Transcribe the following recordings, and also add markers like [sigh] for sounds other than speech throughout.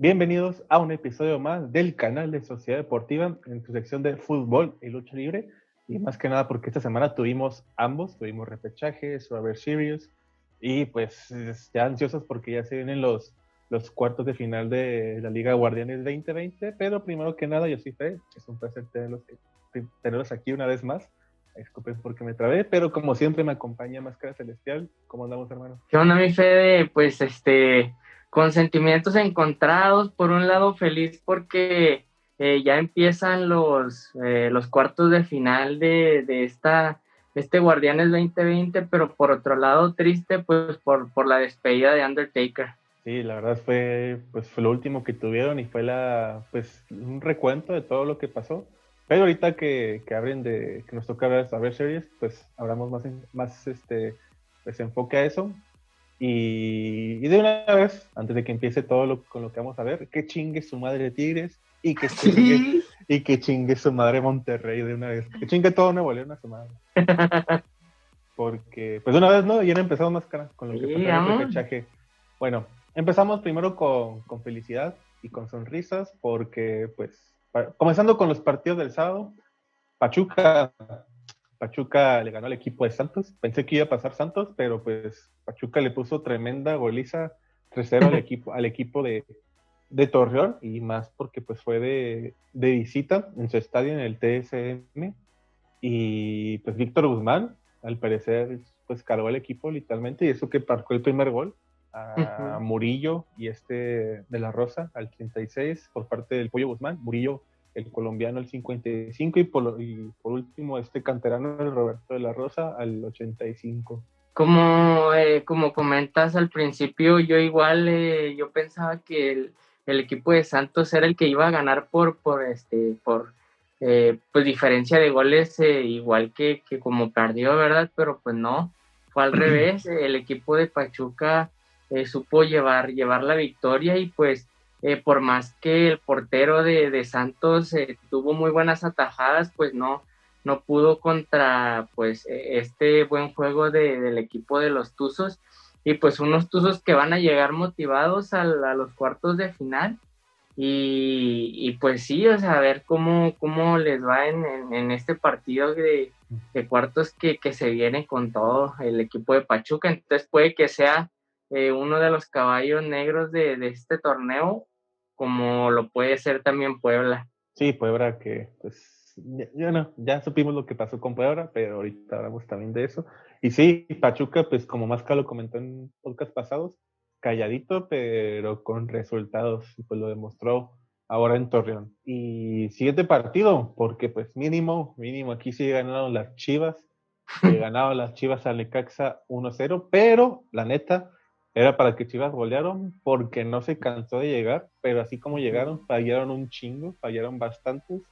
Bienvenidos a un episodio más del canal de Sociedad Deportiva en su sección de fútbol y lucha libre. Y más que nada porque esta semana tuvimos ambos, tuvimos repechajes, Survivor Series y pues ya ansiosos porque ya se vienen los, los cuartos de final de la Liga Guardianes 2020. Pero primero que nada, yo soy Fred, es un placer tenerlos, tenerlos aquí una vez más. Disculpen porque me trabé, pero como siempre me acompaña Máscara Celestial. ¿Cómo andamos, hermano? ¿Qué onda, mi Fede? Pues este con sentimientos encontrados. Por un lado, feliz porque eh, ya empiezan los, eh, los cuartos de final de, de esta, este Guardianes 2020, pero por otro lado, triste pues por, por la despedida de Undertaker. Sí, la verdad fue, pues, fue lo último que tuvieron y fue la, pues, un recuento de todo lo que pasó. Pero ahorita que, que abren de, que nos toca ver, ver series, pues hablamos más, más este, pues enfoque a eso. Y, de una vez, antes de que empiece todo lo, con lo que vamos a ver, que chingue su madre Tigres y que chingue, y que chingue su madre Monterrey de una vez. Que chingue todo Nuevo León a su madre. Porque, pues de una vez, ¿no? Ya han empezado más cara con lo que pasó en el repechaje. Bueno, empezamos primero con, con felicidad y con sonrisas, porque, pues, comenzando con los partidos del sábado, Pachuca Pachuca le ganó al equipo de Santos. Pensé que iba a pasar Santos, pero pues Pachuca le puso tremenda goliza 3-0 al equipo, al equipo de, de, Torreón y más porque pues fue de, de, visita en su estadio en el TSM y pues Víctor Guzmán al parecer pues cargó el equipo literalmente y eso que marcó el primer gol a Murillo y este de la Rosa al 36 por parte del Pollo Guzmán. Murillo el colombiano el 55 y por, y por último este canterano el Roberto de la Rosa al 85. Como, eh, como comentas al principio, yo igual eh, yo pensaba que el, el, equipo de Santos era el que iba a ganar por, por, este, por eh, pues diferencia de goles igual que, que como perdió, ¿verdad? Pero pues no, fue al [clears throat] revés, el equipo de Pachuca supo llevar, llevar la victoria y pues eh, por más que el portero de, Santos eh, tuvo muy buenas atajadas, pues no, no pudo contra pues e, este buen juego del equipo de los Tuzos. Y pues unos Tuzos que van a llegar motivados a, los cuartos de final. Y, pues sí, o sea, a ver cómo, cómo les va en, este partido de, cuartos que, que, se viene con todo el equipo de Pachuca, entonces puede que sea eh, uno de los caballos negros de, de, este torneo, como lo puede ser también Puebla. Sí, Puebla que pues ya, no, ya supimos lo que pasó con Puebla, pero ahorita hablamos también de eso. Y sí, Pachuca, pues como Masca lo comentó en podcast pasados, calladito, pero con resultados, y pues lo demostró ahora en Torreón. Y siguiente partido, porque pues mínimo, mínimo, aquí sí ganaron las Chivas, [laughs] ganaron las Chivas al Necaxa 1-0, pero la neta, era para que Chivas golearon porque no se cansó de llegar, pero así como llegaron, fallaron un chingo, fallaron bastantes.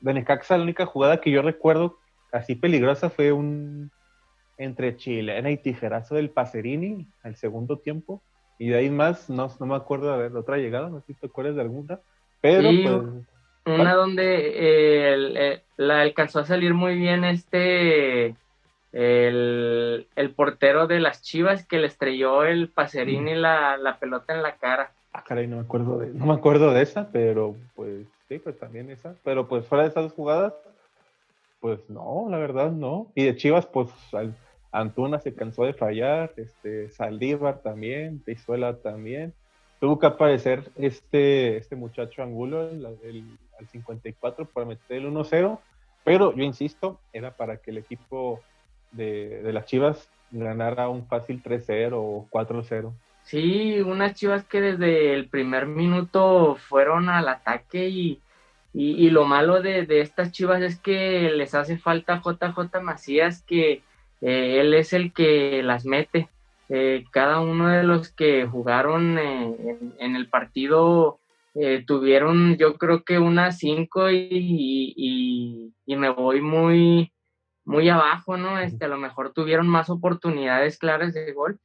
De Necaxa, la única jugada que yo recuerdo así peligrosa fue un entre chilena y tijerazo del Pacerini al segundo tiempo. Y de ahí más, no, no me acuerdo de otra llegada, no sé si te acuerdas de alguna. Pero pues, Una donde eh, la alcanzó a salir muy bien este el, portero de las Chivas que le estrelló el Pacerini la, la pelota en la cara. Ah, caray, no me acuerdo de, no me acuerdo de esa, pero pues sí, pues también esa. Pero pues fuera de esas jugadas, pues no, la verdad no. Y de Chivas, pues Antuna se cansó de fallar, este, Saldívar también, Pizuela también. Tuvo que aparecer este, este muchacho Angulo el, al 54 para meter el 1-0, pero yo insisto, era para que el equipo de, las Chivas ganara un fácil 3-0 o 4-0. Sí, unas Chivas que desde el primer minuto fueron al ataque y, y, lo malo de, estas Chivas es que les hace falta JJ Macías, que eh, él es el que las mete. Eh, cada uno de los que jugaron eh, en, el partido tuvieron yo creo que unas cinco y, y me voy muy, muy abajo, ¿no? Este, a lo mejor tuvieron más oportunidades claras de gol,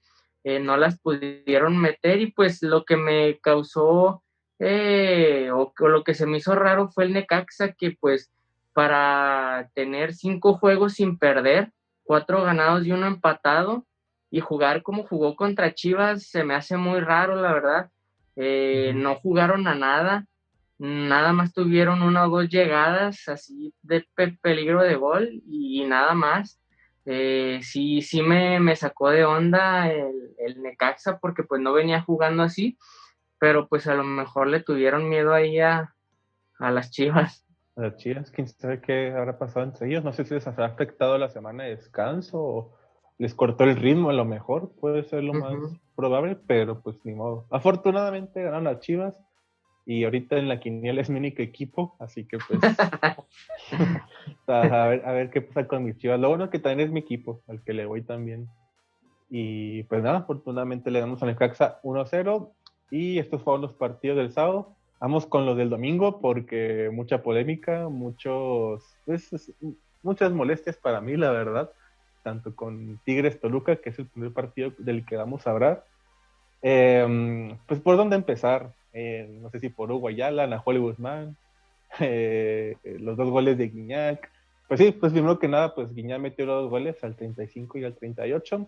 eh, no las pudieron meter y pues lo que me causó eh, o, lo que se me hizo raro fue el Necaxa que pues para tener cinco juegos sin perder, cuatro ganados y uno empatado y jugar como jugó contra Chivas se me hace muy raro, la verdad. eh, no jugaron a nada, nada más tuvieron una o dos llegadas así de peligro de gol y, nada más. Eh, sí, sí me, me, sacó de onda el, el, Necaxa porque pues no venía jugando así, pero pues a lo mejor le tuvieron miedo ahí a, a las Chivas. A las Chivas, quién sabe qué habrá pasado entre ellos, no sé si les habrá afectado la semana de descanso o les cortó el ritmo a lo mejor, puede ser lo más probable, pero pues ni modo. Afortunadamente ganaron las Chivas y ahorita en la quiniela es mi único equipo, así que pues [laughs] [laughs] a, ver, a ver qué pasa con mis Chivas. Lo bueno es que también es mi equipo, al que le voy también. Y pues nada, afortunadamente le damos a Necaxa 1-0 y estos fueron los partidos del sábado. Vamos con los del domingo porque mucha polémica, muchos, pues, muchas molestias para mí, la verdad tanto con Tigres Toluca, que es el primer partido del que vamos a hablar. Em, pues por dónde empezar, eh, no sé si por Hugo Ayala, Nahuel Guzmán, [laughs] eh, los dos goles de Guiñac. Pues sí, pues primero que nada, pues Guiñac metió los dos goles al 35 y al 38.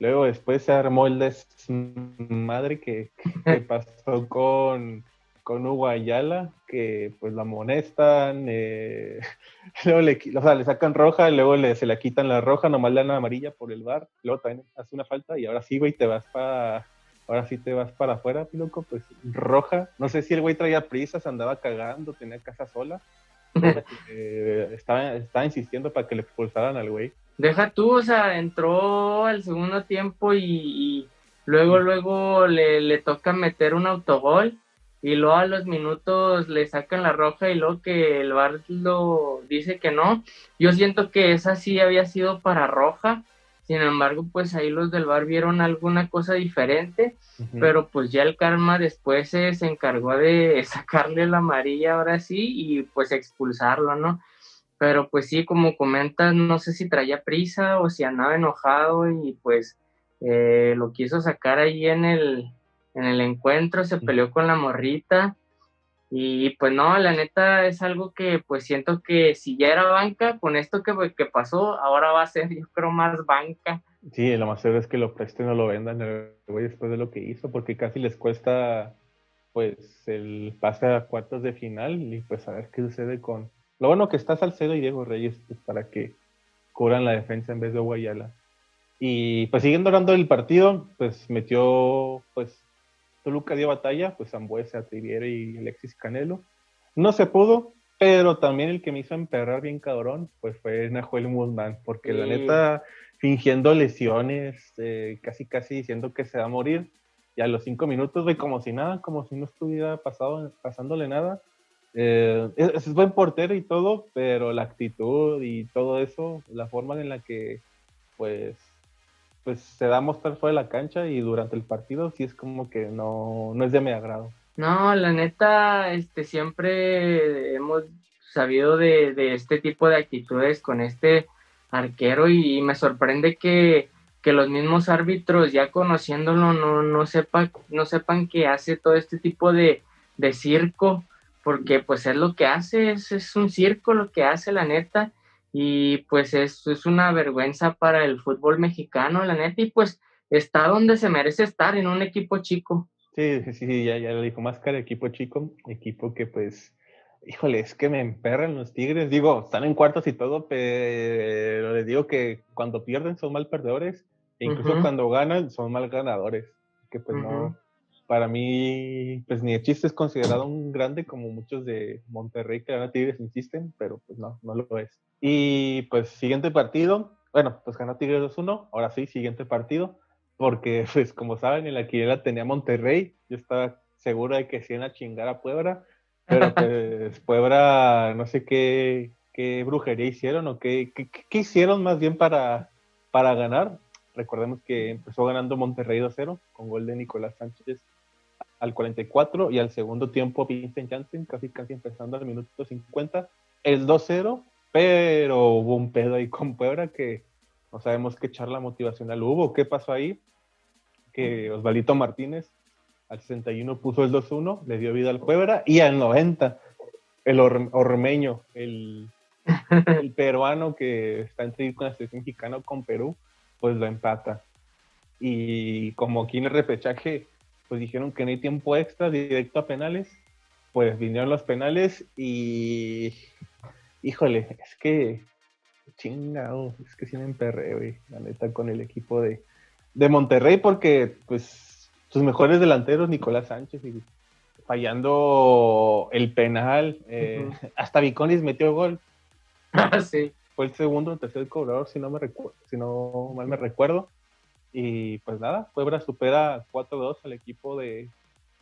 Luego después se armó el desmadre que, [laughs] que pasó con con Hugo Ayala, que pues la amonestan, eh, [laughs] luego le, o sea, le sacan roja, luego le, se la quitan la roja, nomás le dan amarilla por el bar, luego también hace una falta y ahora sí, güey, te vas para, ahora sí te vas para afuera, loco, pues roja. No sé si el güey traía prisas, andaba cagando, tenía casa sola. [laughs] Eh, estaba, estaba insistiendo para que le expulsaran al güey. Deja tú, o sea, entró al segundo tiempo y, luego, luego le, le toca meter un autogol y luego a los minutos le sacan la roja y luego que el VAR lo dice que no. Yo siento que esa sí había sido para roja, sin embargo, pues ahí los del VAR vieron alguna cosa diferente, pero pues ya el karma después se, se, encargó de [laughs] sacarle la amarilla ahora sí y pues expulsarlo, ¿no? Pero pues sí, como comentas, no sé si traía prisa o si andaba enojado y pues eh, lo quiso sacar ahí en el, en el encuentro, se peleó con la morrita. Y pues no, la neta es algo que pues siento que si ya era banca, con esto que, que pasó, ahora va a ser yo creo más banca. Sí, lo más seguro es que lo presten o lo vendan después de lo que hizo, porque casi les cuesta pues el pase a cuartos de final y pues a ver qué sucede con... Lo bueno que está Salcedo y Diego Reyes pues, para que cubran la defensa en vez de Guayala. Y pues siguiendo hablando del partido, pues metió pues Toluca dio batalla, pues Zambuesa, Triviero y Alexis Canelo. No se pudo, pero también el que me hizo emperrar bien cabrón, pues fue Nahuel Guzmán, porque la neta, fingiendo lesiones, eh, casi casi diciendo que se va a morir, y a los cinco minutos, ve como si nada, como si no estuviera pasado, pasándole nada. Eh, es, es, buen portero y todo, pero la actitud y todo eso, la forma en la que, pues, pues se da a mostrar fuera de la cancha y durante el partido sí es como que no, no es de mi agrado. No, la neta, este, siempre hemos sabido de, de este tipo de actitudes con este arquero y, me sorprende que, que, los mismos árbitros ya conociéndolo no, no, sepa, no sepan que hace todo este tipo de, de circo, porque pues es lo que hace, es, es un circo lo que hace la neta y pues es, es una vergüenza para el fútbol mexicano, la neta, y pues está donde se merece estar, en un equipo chico. Sí, sí, sí, ya, ya lo dijo Máscara, equipo chico, equipo que pues, híjole, es que me emperran los Tigres, digo, están en cuartos y todo, pero les digo que cuando pierden son mal perdedores, e incluso cuando ganan son mal ganadores, que pues no, para mí, pues ni de chiste es considerado un grande como muchos de Monterrey que a Tigres insisten, pero pues no, no lo es. Y pues siguiente partido, bueno, pues ganó Tigres 2-1, ahora sí, siguiente partido, porque [laughs] pues como saben, en la quiniela tenía Monterrey, yo estaba seguro de que se iban a chingar a Puebla, pero [laughs] pues Puebla no sé qué, qué brujería hicieron o qué, qué, qué hicieron más bien para, para ganar. Recordemos que empezó ganando Monterrey 2-0 con gol de Nicolás Sánchez al 44 y al segundo tiempo Vincent Janssen, casi casi empezando al minuto 50, el 2-0, pero hubo un pedo ahí con Puebla que no sabemos qué charla motivacional hubo, qué pasó ahí, que Osvalito Martínez al 61 puso el 2-1, le dio vida al Puebla y al 90 el ormeño, el, [laughs] el peruano que está en con la selección mexicana con Perú, pues lo empata. Y como aquí en el repechaje pues dijeron que no hay tiempo extra, directo a penales. Pues vinieron los penales y. Híjole, es que. Chingado, es que sí me emperré, güey, la neta, con el equipo de, de Monterrey, porque, pues, sus mejores delanteros, Nicolás Sánchez, y fallando el penal. Eh, hasta Viconis metió gol. [laughs] Sí. Fue el segundo o tercer cobrador, si no me recuerdo, si no mal me recuerdo. Y pues nada, Puebla supera 4-2 al equipo de,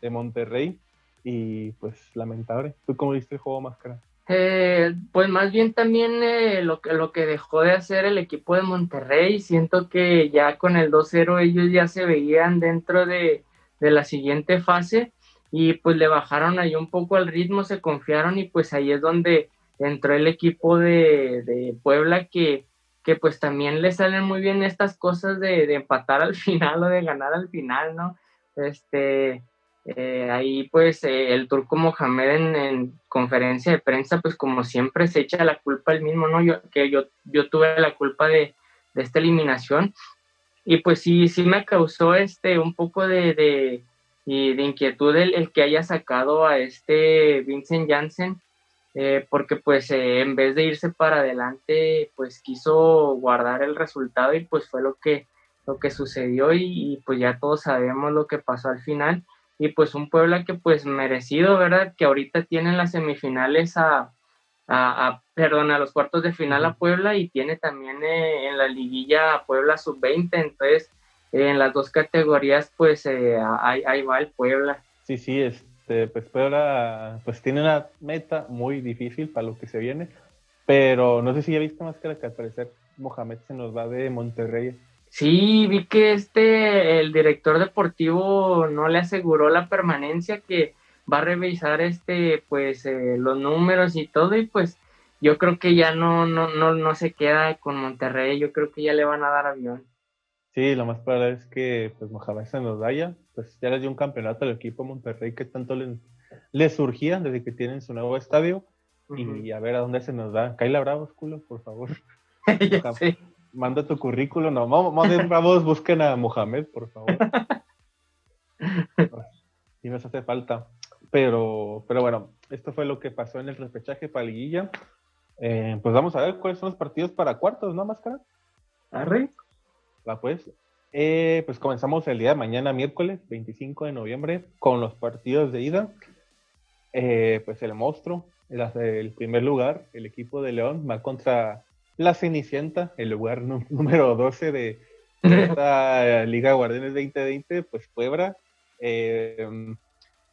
de, Monterrey. Y pues lamentable. ¿Tú cómo viste el juego máscara? Eh, pues más bien también eh, lo, que, lo que dejó de hacer el equipo de Monterrey, siento que ya con el 2-0 ellos ya se veían dentro de, de la siguiente fase y pues le bajaron ahí un poco al ritmo, se confiaron y pues ahí es donde entró el equipo de, Puebla que, que, pues también le salen muy bien estas cosas de, empatar al [laughs] final o de ganar al final, ¿no? Este, eh, ahí pues eh, el turco Mohamed en, conferencia de prensa pues como siempre se echa la culpa el mismo, ¿no? Yo, que yo, yo tuve la culpa de, de esta eliminación y pues sí, sí me causó este un poco de y de inquietud el, que haya sacado a este Vincent Janssen, eh, porque pues eh, en vez de irse para adelante, pues quiso guardar el resultado y pues fue lo que, lo que sucedió y, pues ya todos sabemos lo que pasó al final y pues un Puebla que pues merecido, ¿verdad? Que ahorita tienen las semifinales a, a, perdón, a los cuartos de final a Puebla y tiene también eh, en la liguilla a Puebla sub-20, entonces en las dos categorías, pues eh, ahí, va el Puebla. Sí, sí, este, pues Puebla pues tiene una meta muy difícil para lo que se viene, pero no sé si ya viste más que al parecer Mohamed se nos va de Monterrey. Sí, vi que este, el director deportivo no le aseguró la permanencia, que va a revisar este, pues, eh, los números y todo, y pues yo creo que ya no, no, no, no se queda con Monterrey, yo creo que ya le van a dar avión. Sí, lo más probable es que pues Mohamed se nos vaya. Pues ya les dio un campeonato al equipo Monterrey que tanto le, le surgía desde que tienen su nuevo estadio. Y a ver a dónde se nos da. Kaila Bravos, culo, por favor. [laughs] Manda tu currículo. No, vamos, vamos, busquen a Mohamed, por favor. [laughs] y nos hace falta. Pero, pero bueno, esto fue lo que pasó en el repechaje para Liguilla. Eh, pues vamos a ver cuáles son los partidos para cuartos, ¿no, Máscara? Arre pues. Eh, pues comenzamos el día de mañana, miércoles 25 de noviembre, con los partidos de ida. Eh, pues el monstruo, el, primer lugar, el equipo de León va contra la Cenicienta, el lugar [laughs] número 12 de esta Liga Guardianes 2020, pues Puebla. Eh,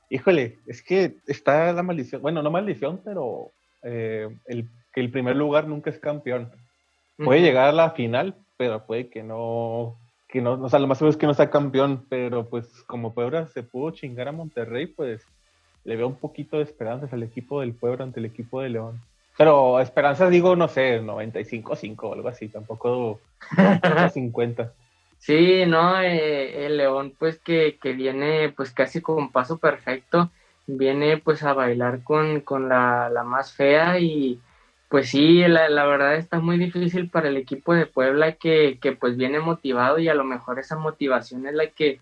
híjole, es que está la maldición, bueno, no maldición, pero el, que el primer lugar nunca es campeón. Puede llegar a la final, pero puede que no, que no, o sea, lo más seguro es que no sea campeón, pero pues como Puebla se pudo chingar a Monterrey, pues le veo un poquito de esperanzas al equipo del Puebla ante el equipo de León. Pero esperanzas digo, no sé, 95-5 o algo así, tampoco 50. [laughs] Sí, no, eh, el León pues que, que, viene pues casi con paso perfecto, viene pues a bailar con, con la, la más fea y pues sí, la, verdad está muy difícil para el equipo de Puebla que, pues viene motivado y a lo mejor esa motivación es la que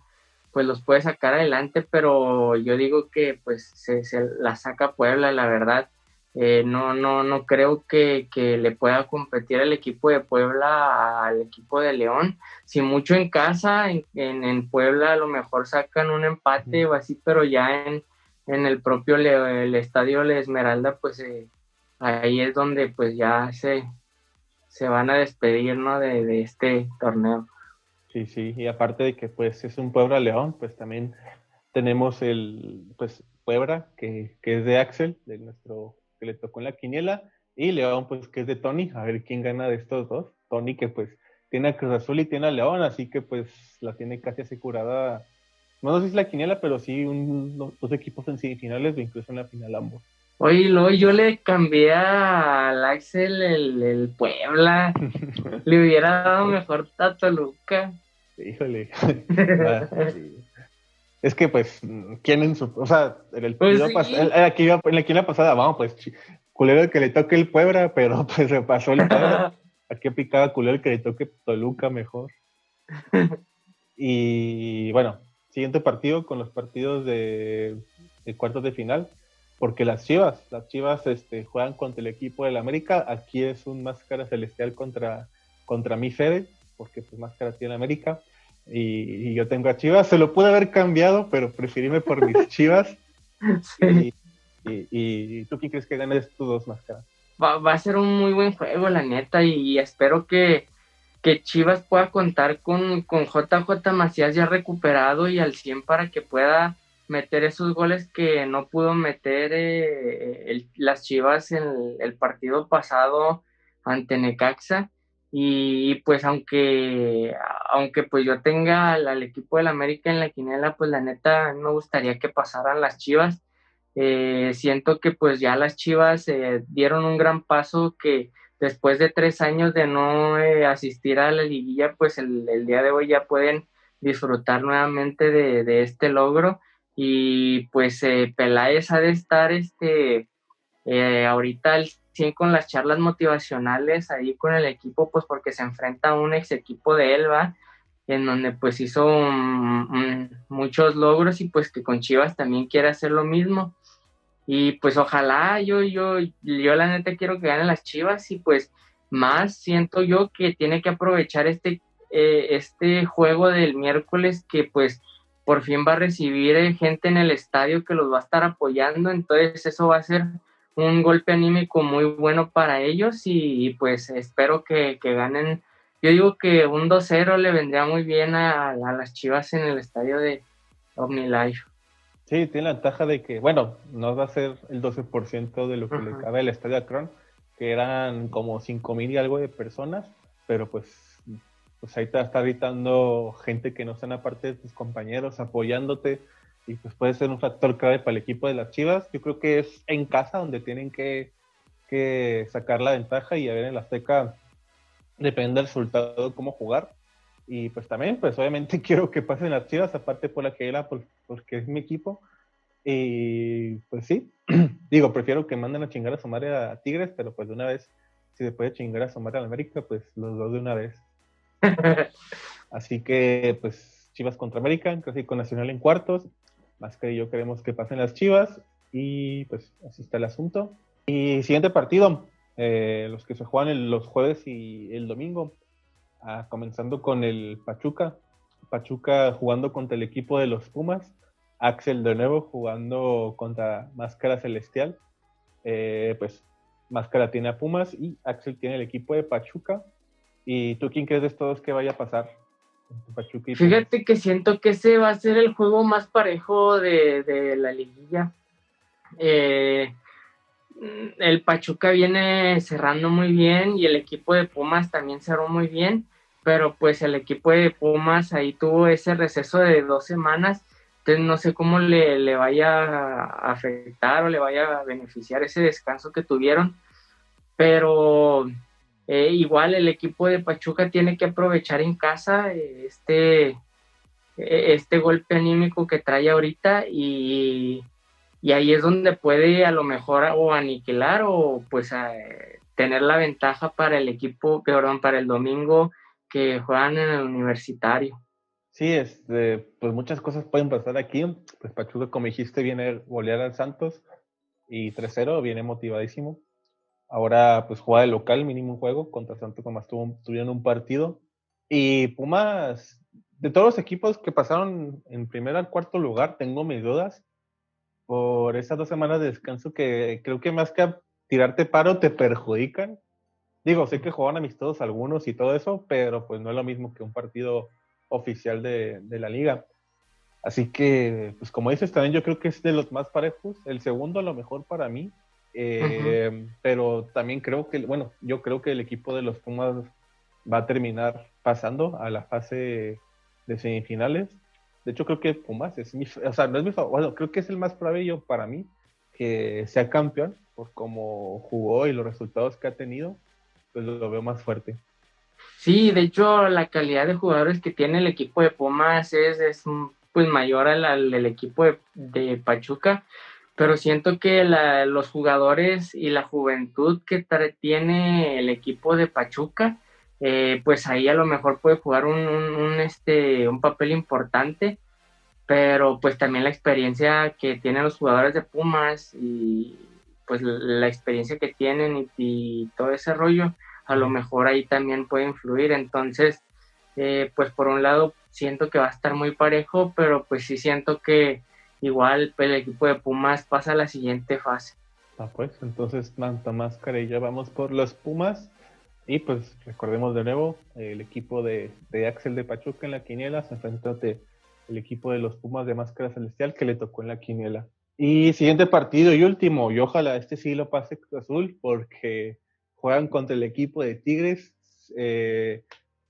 pues los puede sacar adelante, pero yo digo que pues se, la saca Puebla, la verdad. Eh, no, no, no creo que, le pueda competir el equipo de Puebla al equipo de León. Si mucho en casa, en, en, Puebla a lo mejor sacan un empate o así, pero ya en, en el propio el estadio La Esmeralda, pues eh, ahí es donde pues ya se, se van a despedir, ¿no? De, este torneo. Sí, sí, y aparte de que pues es un Puebla León, pues también tenemos el, pues Puebla, que, es de Axel, de nuestro, que le tocó en la quiniela, y León, pues que es de Tony, a ver quién gana de estos dos. Tony que pues tiene a Cruz Azul y tiene a León, así que pues la tiene casi asegurada, no sé si es la quiniela, pero sí un, dos equipos en semifinales o incluso en la final ambos. Oye, luego yo le cambié al Axel el, Puebla. [laughs] le hubiera dado mejor a Toluca. Híjole. Ah, [laughs] [laughs] es que, pues, ¿quién en su. O sea, en el pues aquí, en la quina pasada, vamos, pues, culero el que le toque el Puebla, pero pues se pasó el Puebla. Aquí picaba culero el que le toque Toluca mejor. Y bueno, siguiente partido con los partidos de, cuartos de final, porque las Chivas, las Chivas este, juegan contra el equipo del América, aquí es un máscara celestial contra, contra mi Fede, porque pues máscara tiene América, y, yo tengo a Chivas, se lo pude haber cambiado, pero preferíme por mis [laughs] Chivas. Y, tú quién crees que ganes tus dos máscaras? Va, va, a ser un muy buen juego, la neta, y espero que, que Chivas pueda contar con, con JJ Macías ya recuperado y al 100 para que pueda meter esos goles que no pudo meter eh, las Chivas en el, partido pasado ante Necaxa. Y, pues aunque, aunque pues yo tenga al, equipo del América en la quinela, pues la neta me gustaría que pasaran las Chivas. Eh, siento que pues ya las Chivas eh, dieron un gran paso que después de tres años de no eh, asistir a la liguilla, pues el, día de hoy ya pueden disfrutar nuevamente de, este logro y pues eh, Peláez ha de estar este, eh, ahorita al 100 con las charlas motivacionales ahí con el equipo, pues porque se enfrenta a un ex equipo de Elba, en donde pues hizo muchos logros y pues que con Chivas también quiere hacer lo mismo. Y pues ojalá yo, yo, yo la neta quiero que ganen las Chivas y pues más siento yo que tiene que aprovechar este, eh, este juego del miércoles que pues por fin va a recibir eh, gente en el estadio que los va a estar apoyando, entonces eso va a ser un golpe anímico muy bueno para ellos y, pues espero que, ganen. Yo digo que un 2-0 le vendría muy bien a, a, las Chivas en el estadio de OmniLife. Sí, tiene la ventaja de que, bueno, no va a ser el 12% de lo que le cabe al estadio Akron, que eran como 5 mil y algo de personas, pero pues, pues ahí te está gritando gente que no sean aparte de tus compañeros, apoyándote, y pues puede ser un factor clave para el equipo de las Chivas. Yo creo que es en casa donde tienen que, que sacar la ventaja y a ver en la Azteca, depende del resultado, cómo jugar y pues también, pues obviamente [laughs] quiero que pasen las chivas, aparte por la que era, porque es mi equipo. Y pues sí, [clears throat] digo, prefiero que manden a chingar a su a Tigres, pero pues de una vez, si se puede chingar a su madre a América, pues los dos de una vez. [laughs] Así que, pues, Chivas contra América, con Nacional en cuartos. Más que yo queremos que pasen las Chivas. Y pues así está el asunto. Y siguiente partido, eh, los que se juegan los jueves y el domingo. Ah, comenzando con el Pachuca. Pachuca jugando contra el equipo de los Pumas. Axel de nuevo jugando contra Máscara Celestial. Eh, pues Máscara tiene a Pumas y Axel tiene el equipo de Pachuca. ¿Y tú quién crees de todos que vaya a pasar? Pachuca Fíjate que siento que ese va a ser el juego más parejo de, la liguilla. Eh, el Pachuca viene cerrando muy bien y el equipo de Pumas también cerró muy bien pero pues el equipo de Pumas ahí tuvo ese receso de dos semanas, entonces no sé cómo le, vaya a afectar o le vaya a beneficiar ese descanso que tuvieron, pero eh, igual el equipo de Pachuca tiene que aprovechar en casa eh, este, e, este golpe anímico que trae ahorita y, ahí es donde puede a lo mejor o aniquilar o pues tener la ventaja para el equipo, perdón, para el domingo que juegan en el universitario. Sí, este, pues muchas cosas pueden pasar aquí. Pues Pachuca, como dijiste, viene golear al Santos y 3-0, viene motivadísimo. Ahora, pues juega de local, mínimo un juego contra Santos, como estuvo, tuvieron un partido. Y Pumas, de todos los equipos que pasaron en primer al cuarto lugar, tengo mis dudas por esas dos semanas de descanso que creo que más que tirarte paro te perjudican Digo, sé que juegan amistosos algunos y todo eso, pero pues no es lo mismo que un partido oficial de, la liga. Así que, pues como dices, también yo creo que es de los más parejos. El segundo a lo mejor para mí, eh, pero también creo que, bueno, yo creo que el equipo de los Pumas va a terminar pasando a la fase de semifinales. De hecho, creo que Pumas es mi, o sea, no es mi favorito, bueno, creo que es el más probable para mí que sea campeón por cómo jugó y los resultados que ha tenido pues lo veo más fuerte. Sí, de hecho la calidad de jugadores que tiene el equipo de Pumas es, es pues mayor al, equipo de, Pachuca, pero siento que los jugadores y la juventud que tiene el equipo de Pachuca, eh, pues ahí a lo mejor puede jugar un, este, un papel importante pero pues también la experiencia que tienen los jugadores de Pumas y pues la experiencia que tienen y, todo ese rollo, a lo mejor ahí también puede influir. Entonces, eh, pues por un lado siento que va a estar muy parejo, pero pues sí siento que igual el equipo de Pumas pasa a la siguiente fase. Ah, pues entonces Manta Máscara y ya vamos por los Pumas. Y pues recordemos de nuevo, el equipo de, Axel de Pachuca en la quiniela se enfrentó ante el equipo de los Pumas de Máscara Celestial que le tocó en la quiniela. Y siguiente partido y último, y ojalá este sí lo pase Azul porque juegan contra el equipo de Tigres, eh,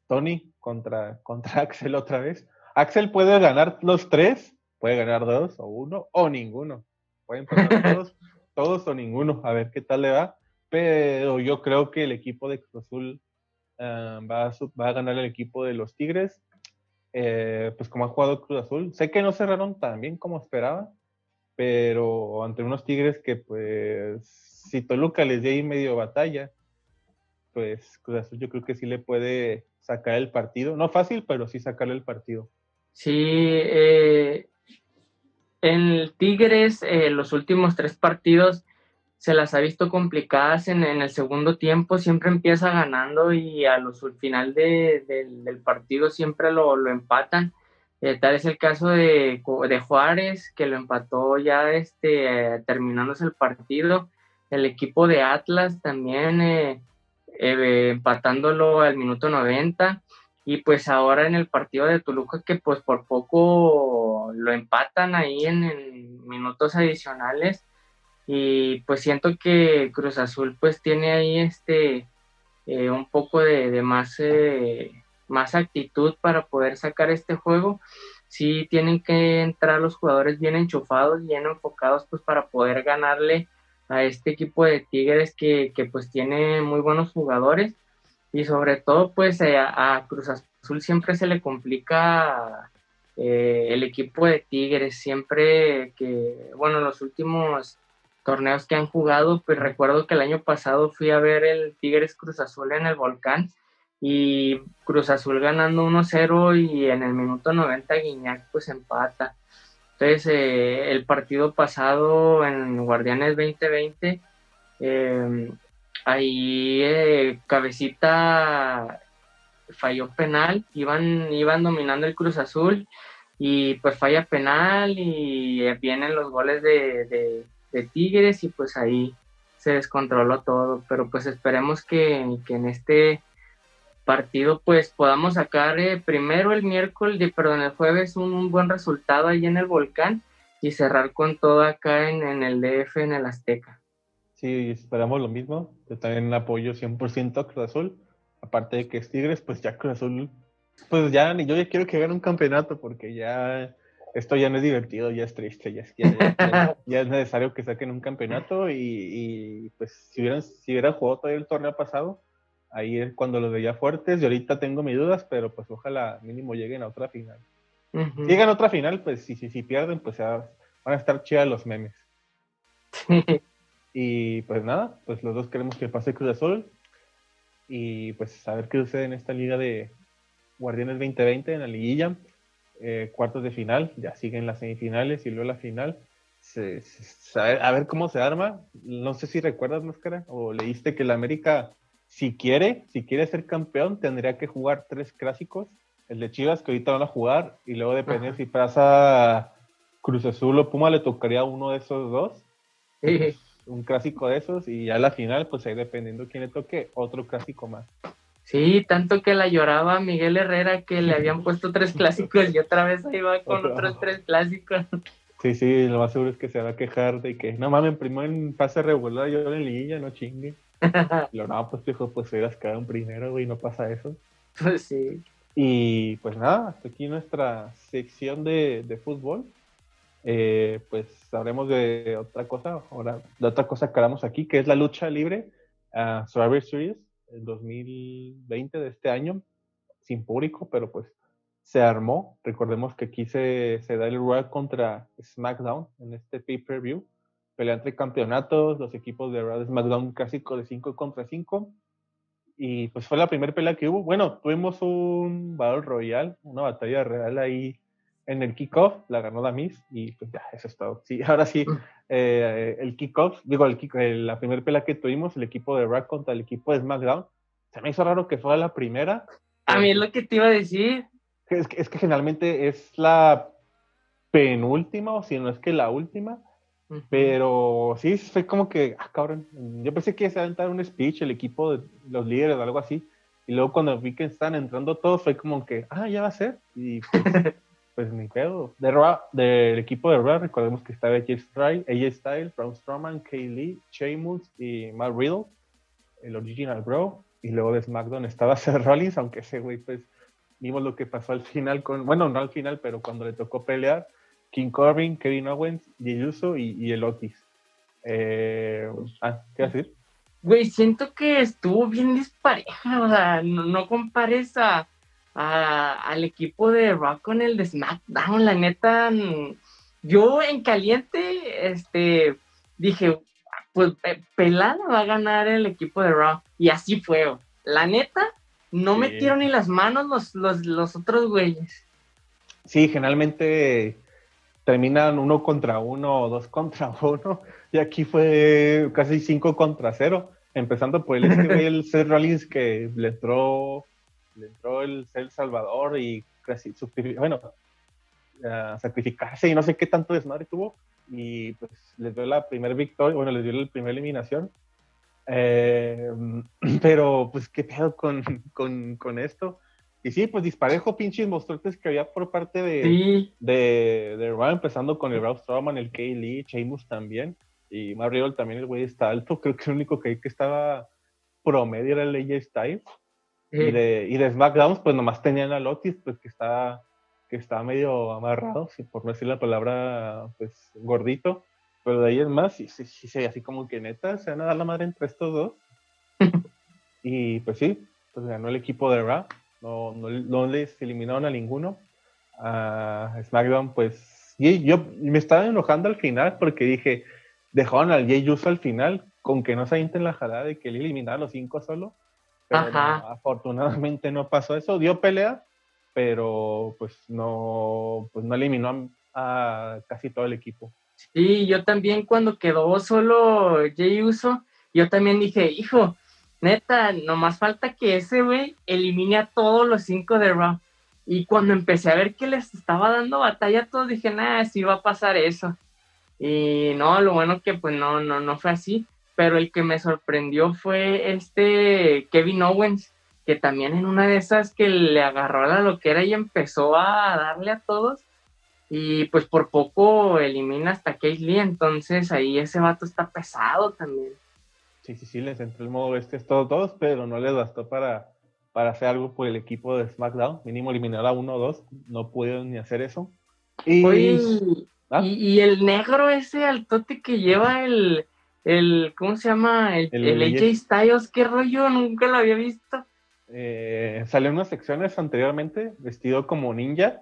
Tony contra, contra [laughs] Axel otra vez. Axel puede ganar los tres, puede ganar dos o uno o ninguno. Pueden pasar [laughs] todos, todos o ninguno, a ver qué tal le va pero yo creo que el equipo de Cruz Azul ah, va, a, va, a, ganar el equipo de los Tigres, eh, pues como ha jugado Cruz Azul. Sé que no cerraron tan bien como esperaba, pero ante unos Tigres que pues si Toluca les dio ahí medio batalla, pues Cruz Azul yo creo que sí le puede sacar el partido. No fácil, pero sí sacarle el partido. Sí, eh, en Tigres eh, los últimos tres partidos se las ha visto complicadas en, el segundo tiempo, siempre empieza ganando y a los final del partido siempre lo, empatan. Eh, tal es el caso de, Juárez, que lo empató ya este, terminándose el partido. El equipo de Atlas también eh, eh, empatándolo al minuto 90. Y pues ahora en el partido de Toluca, que pues por poco lo empatan ahí en minutos adicionales y pues siento que Cruz Azul pues tiene ahí este eh, un poco de, más, eh, más actitud para poder sacar este juego. Sí tienen que entrar los jugadores bien enchufados, bien enfocados pues para poder ganarle a este equipo de Tigres que, pues tiene muy buenos jugadores y sobre todo pues eh, a, Cruz Azul siempre se le complica el equipo de Tigres, siempre que, bueno, los últimos torneos que han jugado, pues recuerdo que el año pasado fui a ver el Tigres Cruz Azul en el Volcán y Cruz Azul ganando 1-0 y en el minuto 90 Guiñac pues empata. Entonces eh, el partido pasado en Guardianes 2020, em, ahí eh, Cabecita falló penal, iban, iban dominando el Cruz Azul y pues falla penal y vienen los goles de de Tigres y pues ahí se descontroló todo, pero pues esperemos que, en este partido pues podamos sacar eh, primero el miércoles, perdón, el jueves un, buen resultado ahí en el volcán y cerrar con todo acá en, el DF, en el Azteca. Sí, esperamos lo mismo. Yo también apoyo 100% a Cruz Azul. Aparte de que es Tigres, pues ya Cruz Azul, pues ya yo ya quiero que gane un campeonato porque ya esto ya no es divertido, ya es triste, ya es, ya, es necesario que saquen un campeonato y, pues si hubieran, si hubieran jugado todo el torneo pasado, ahí es cuando los veía fuertes y ahorita tengo mis dudas, pero pues ojalá mínimo lleguen a otra final. Si llegan a otra final, pues si, si, si pierden, pues van a estar chidas los memes. [laughs] y pues nada, pues los dos queremos que pase Cruz Azul y pues a ver qué sucede en esta liga de Guardianes 2020 en la liguilla. Eh, cuartos de final, ya siguen las semifinales y luego la final. a, ver, cómo se arma. No sé si recuerdas, Máscara, o leíste que la América, si quiere, si quiere ser campeón, tendría que jugar tres clásicos. El de Chivas, que ahorita van a jugar, y luego depende si pasa Cruz Azul o Puma, le tocaría uno de esos dos. Un clásico de esos, y ya la final, pues ahí dependiendo quién le toque, otro clásico más. Sí, tanto que la lloraba Miguel Herrera que le habían puesto tres clásicos y otra vez ahí va con otros tres clásicos. Sí, sí, lo más seguro es que se va a quejar de que, no mames, primero en pase regular, yo en liguilla, no chingue. [laughs] lo no, pues fijo, pues hubieras quedado en primero, güey, no pasa eso. Pues sí. Y pues nada, hasta aquí nuestra sección de, de fútbol. Eh, pues sabremos de otra cosa, ahora, de otra cosa que haremos aquí, que es la lucha libre, uh, Survivor Series el 2020 de este año, sin público, pero pues se armó. Recordemos que aquí se, se da el Raw contra SmackDown en este pay-per-view. Pelea entre campeonatos, los equipos de Raw SmackDown clásico de 5 contra 5. Y pues fue la primera pelea que hubo. Bueno, tuvimos un Battle Royal, una batalla real ahí en el kickoff la ganó Damis y pues ya, eso es todo. Sí, ahora sí, mm. eh, el kickoff, digo, el kick, la primera pelea que tuvimos, el equipo de Rack contra el equipo de SmackDown, se me hizo raro que fuera la primera. A mí es lo que te iba a decir. Es que, es que generalmente es la penúltima, o si no es que la última. Pero sí, fue como que, ah, cabrón, yo pensé que se iba a dar un speech el equipo de los líderes o algo así. Y luego cuando vi que están entrando todos, fue como que, ah, ya va a ser. Y pues, [laughs] pues ni pedo. De del equipo de Raw, recordemos que estaba Jeff Strike, AJ Styles, Braun Strowman, Kay Lee, Sheamus y Matt Riddle, el original Bro. Y luego de SmackDown estaba [laughs] Seth Rollins, aunque ese güey, pues, vimos lo que pasó al final con, bueno, no al final, pero cuando le tocó pelear, King Corbin, Kevin Owens, Jey Uso y, el Otis. Eh, ah, ¿qué decir? Güey, siento que estuvo bien dispareja, o sea, no, compares a, al equipo de Rock con el de SmackDown, la neta, yo en caliente, este, dije, pues pelada va a ganar el equipo de Rock, y así fue, la neta, no metieron ni las manos los, los, los otros güeyes. Sí, generalmente terminan uno contra uno o dos contra uno, y aquí fue casi cinco contra cero, empezando por el, este [laughs] el Seth Rollins que le entró, le entró el Seth Salvador y casi, bueno, sacrificarse y no sé qué tanto desmadre tuvo, y pues les dio la primera victoria, bueno, les dio la primera eliminación. Eh, [clears throat] pero pues qué pedo con, con, con esto y sí, pues disparejo pinches monstruos que había por parte de, de, de Raw, empezando con el Braun Strowman, el Kay Lee, Sheamus también, y Mario también, el güey está alto, creo que el único que, que estaba promedio era el AJ Styles. Y, de, y de SmackDown, pues nomás tenían a Lotis, pues que está, que está medio amarrado, si por no decir la palabra, pues gordito. Pero de ahí es más, sí, sí, sí, así como que neta, se van a dar la madre entre estos dos. [laughs] y pues sí, pues ganó el equipo de Raw no, no, les eliminaron a ninguno. A SmackDown, pues, y yo me estaba enojando al final porque dije, dejaron al Jay Uso al final con que no se en la jalada de que le eliminara a los cinco solo. Pero afortunadamente no pasó eso. Dio pelea, pero pues no, pues no eliminó a, casi todo el equipo. Sí, yo también cuando quedó solo Jay Uso, yo también dije, hijo, Neta, nomás falta que ese güey elimine a todos los cinco de Raw. Y cuando empecé a ver que les estaba dando batalla a todos, dije, nada, sí va a pasar eso. Y no, lo bueno que pues no, no, no fue así. Pero el que me sorprendió fue este Kevin Owens, que también en una de esas que le agarró la loquera y empezó a darle a todos. Y pues por poco elimina hasta Kate Lee, entonces ahí ese vato está pesado también. Sí, sí, sí, les entró el modo este todos, todos, pero no les bastó para, para hacer algo por el equipo de SmackDown. Mínimo eliminar a uno o dos, no pudieron ni hacer eso. ¿Ah? Y, y, el negro ese altote que lleva el, el ¿cómo se llama? El, el, AJ Styles, qué rollo, nunca lo había visto. Eh, salió en unas secciones anteriormente, vestido como ninja.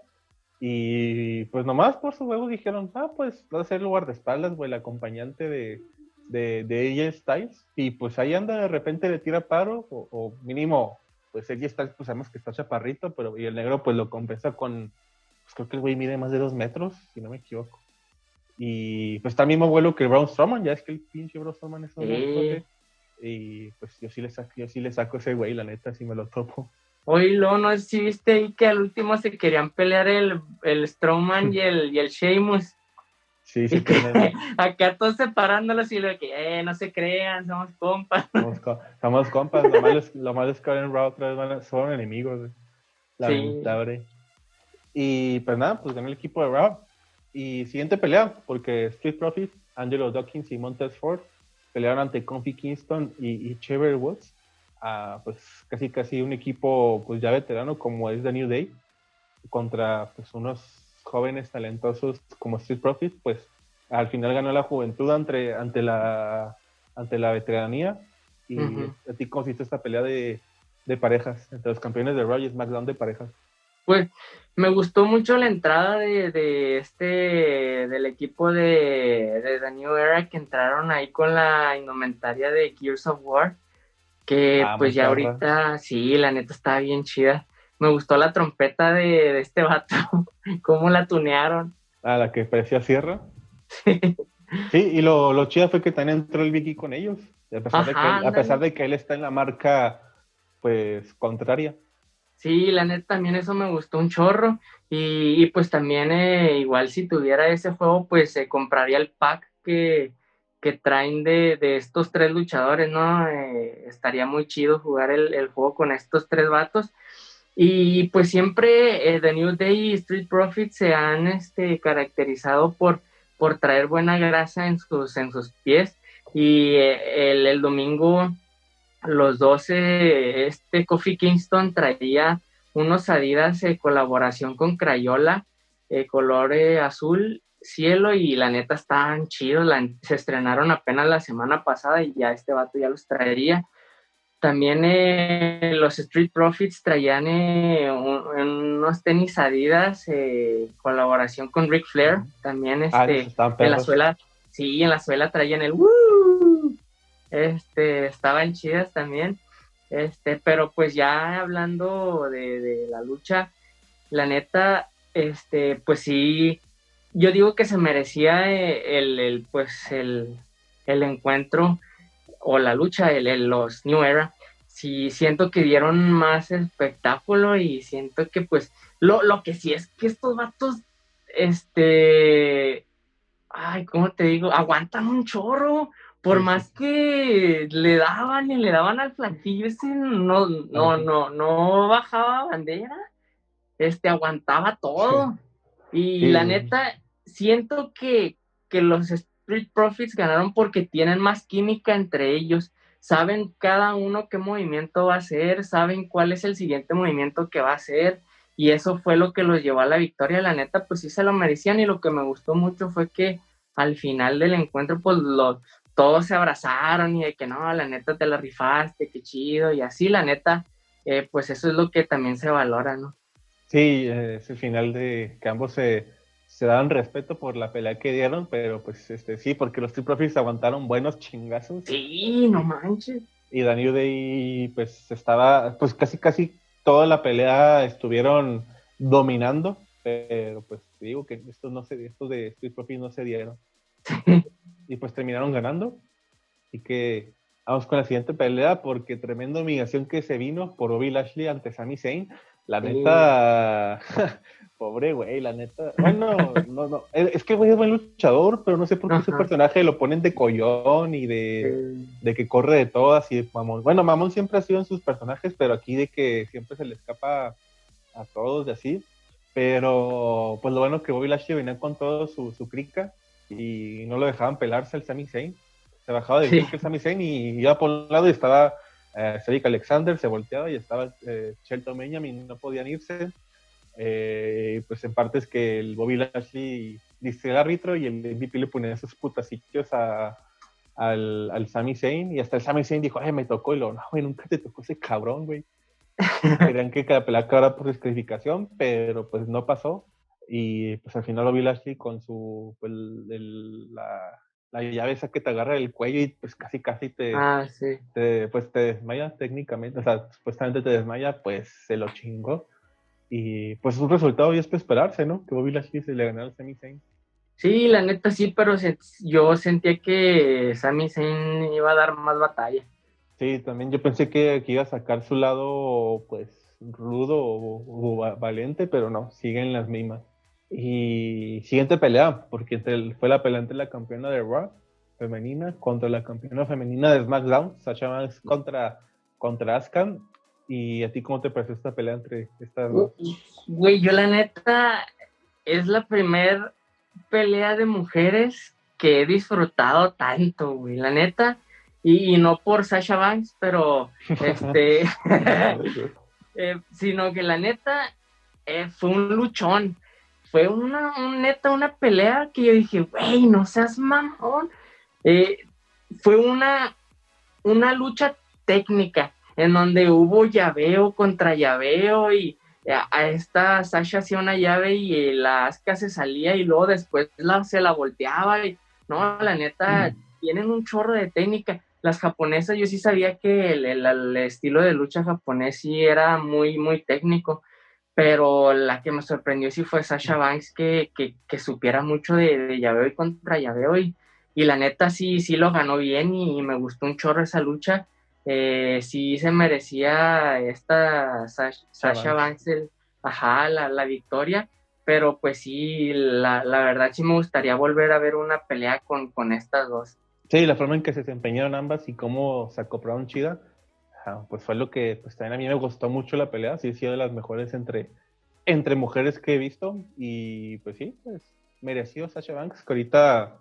Y pues nomás por su huevo dijeron, ah, pues va a ser lugar de espaldas, güey, el acompañante de, de, de AJ Styles y pues ahí anda de repente le tira paro o, mínimo pues AJ Styles pues sabemos que está chaparrito pero y el negro pues lo compensa con pues creo que el güey mide más de dos metros si no me equivoco y pues está el mismo vuelo que Braun Strowman ya es que el pinche Braun Strowman es un y pues yo sí le saco yo sí le saco ese güey la neta si me lo topo Oye, lo no sé si viste ahí que al último se querían pelear el, el Strowman y el, y el Sheamus. Sí, sí. [laughs] Acá todos separándolos y lo que, eh, no se crean, somos compas. [laughs] Somos, compas, lo malo, es, lo malo es que en Raw otra vez son enemigos, lamentable. Y pues nada, pues ganó el equipo de Raw. Y siguiente pelea, porque Street Profits, Angelo Dawkins y Montez Ford pelearon ante Confi Kingston y, y Woods. pues casi casi un equipo pues ya veterano como es The New Day contra pues unos jóvenes talentosos como Street Profits, pues al final ganó la juventud ante, ante, la, ante la veteranía. Y a ti consiste esta pelea de, de, parejas entre los campeones de Raw y SmackDown de parejas. Pues me gustó mucho la entrada de, de este del equipo de, de, The New Era que entraron ahí con la indumentaria de Gears of War. Que ah, pues ya ahorita, sí, la neta estaba bien chida. me gustó la trompeta de, este vato, [laughs] cómo la tunearon. Ah, la que parecía sierra. Sí. y lo, lo chido fue que también entró el Vicky con ellos, a pesar, de que, a pesar de que él está en la marca, pues, contraria. Sí, la neta también eso me gustó un chorro. Y, pues también eh, igual si tuviera ese juego, pues se compraría el pack que, que traen de, de, estos tres luchadores, ¿no? Eh, estaría muy chido jugar el, juego con estos tres vatos. Y pues siempre eh, The New Day y Street Profits se han este, caracterizado por, por traer buena grasa en sus, en sus pies. Y eh, el, el, domingo, los 12, este Kofi Kingston traía unos Adidas de colaboración con Crayola, color azul cielo y la neta estaban chidos, se estrenaron apenas la semana pasada y ya este vato ya los traería. También eh, los Street Profits traían eh, unos tenis Adidas, eh, colaboración con Ric Flair, también ah, este, en la suela, sí, en la suela traían el Woo! Este, estaban chidas también, este, pero pues ya hablando de, de la lucha, la neta, este, pues sí, yo digo que se merecía eh, el, pues el, encuentro o la lucha, el, los New Era. Sí, siento que dieron más espectáculo y siento que pues lo, lo que sí es que estos vatos, este, ay, ¿cómo te digo? Aguantan un chorro. Por más que le daban y le daban al flanquillo ese, no, no, no, no bajaba bandera. Este, aguantaba todo. Y la neta, siento que, los Street Profits ganaron porque tienen más química entre ellos. Saben cada uno qué movimiento va a hacer, saben cuál es el siguiente movimiento que va a hacer. Y eso fue lo que los llevó a la victoria. La neta, pues sí se lo merecían. Y lo que me gustó mucho fue que al final del encuentro, pues los, todos se abrazaron y de que no, la neta te la rifaste, qué chido. Y así, la neta, eh, pues eso es lo que también se valora, ¿no? Sí, es el final de que ambos se, se daban respeto por la pelea que dieron, pero pues este sí, porque los Triple Profits aguantaron buenos chingazos. Sí, no manches. Y Daniel Day pues estaba, pues casi casi toda la pelea estuvieron dominando, pero pues digo que estos no se, estos de Street Profits no se dieron. Y pues terminaron ganando. y que vamos con la siguiente pelea porque tremenda humillación que se vino por Bobby Lashley ante Sami Zayn. La neta, [laughs] pobre güey, la neta. Bueno, no, no. Es que güey es buen luchador, pero no sé por qué ese personaje lo ponen de collón y de, de, que corre de todas y de mamón. Bueno, mamón siempre ha sido en sus personajes, pero aquí de que siempre se le escapa a todos de así. Pero pues lo bueno que Bobby Lashley venía con todo su, su crica y no lo dejaban pelarse al Sami Zayn. Se bajaba de sí. el Sami Zayn y iba por un lado y estaba eh, Alexander se volteaba y estaba eh, Shelton Benjamin, no podían irse. Eh, pues en parte es que el Bobby Lashley dice el árbitro y el MVP le ponía esos putacillos a, al, al Sami Zayn y hasta el Sami Zayn dijo, ay, me tocó y lo, no, güey, nunca te tocó ese cabrón, güey. [laughs] Querían que cada pelea acabara por descalificación, pero pues no pasó. Y pues al final Bobby Lashley con su, pues, el, la, la llave esa que te agarra el cuello y pues casi casi te, ah, sí. pues te desmaya técnicamente, o sea, supuestamente te desmaya, pues se lo chingó. Y pues es un resultado y es para esperarse, ¿no? Que Bobby Lashley se le ganó al Sami Zayn. Sí, la neta sí, pero yo sentía que Sami Zayn iba a dar más batalla. Sí, también yo pensé que, iba a sacar su lado, pues, rudo o, o valiente, pero no, siguen las mismas. Y siguiente pelea, porque fue la pelea entre la campeona de Raw femenina contra la campeona femenina de SmackDown, Sasha Banks contra, contra Asuka. ¿Y a ti cómo te pareció esta pelea entre estas dos? Güey, yo la neta, es la primera pelea de mujeres que he disfrutado tanto, güey, la neta. Y, no por Sasha Banks, pero [laughs] este, [laughs] eh, sino que la neta eh, fue un luchón fue una, neta, una pelea que yo dije, güey, no seas mamón. Eh, fue una, una lucha técnica en donde hubo llaveo contra llaveo y a, esta Sasha hacía una llave y la Asuka se salía y luego después la, se la volteaba y no, la neta, mm. tienen un chorro de técnica. Las japonesas, yo sí sabía que el, el, estilo de lucha japonés sí era muy, muy técnico pero la que me sorprendió sí fue Sasha Banks, que, que, supiera mucho de, de, llaveo y contra llaveo, y, y la neta sí, sí lo ganó bien y, me gustó un chorro esa lucha. Eh, sí se merecía esta Sasha, Banks, ajá, la, la, victoria, pero pues sí, la, la, verdad sí me gustaría volver a ver una pelea con, con estas dos. Sí, la forma en que se desempeñaron ambas y cómo se acoplaron chida, pues fue lo que pues también a mí me gustó mucho la pelea, sí, ha sido de las mejores entre, entre mujeres que he visto y pues sí, pues mereció Sasha Banks, que ahorita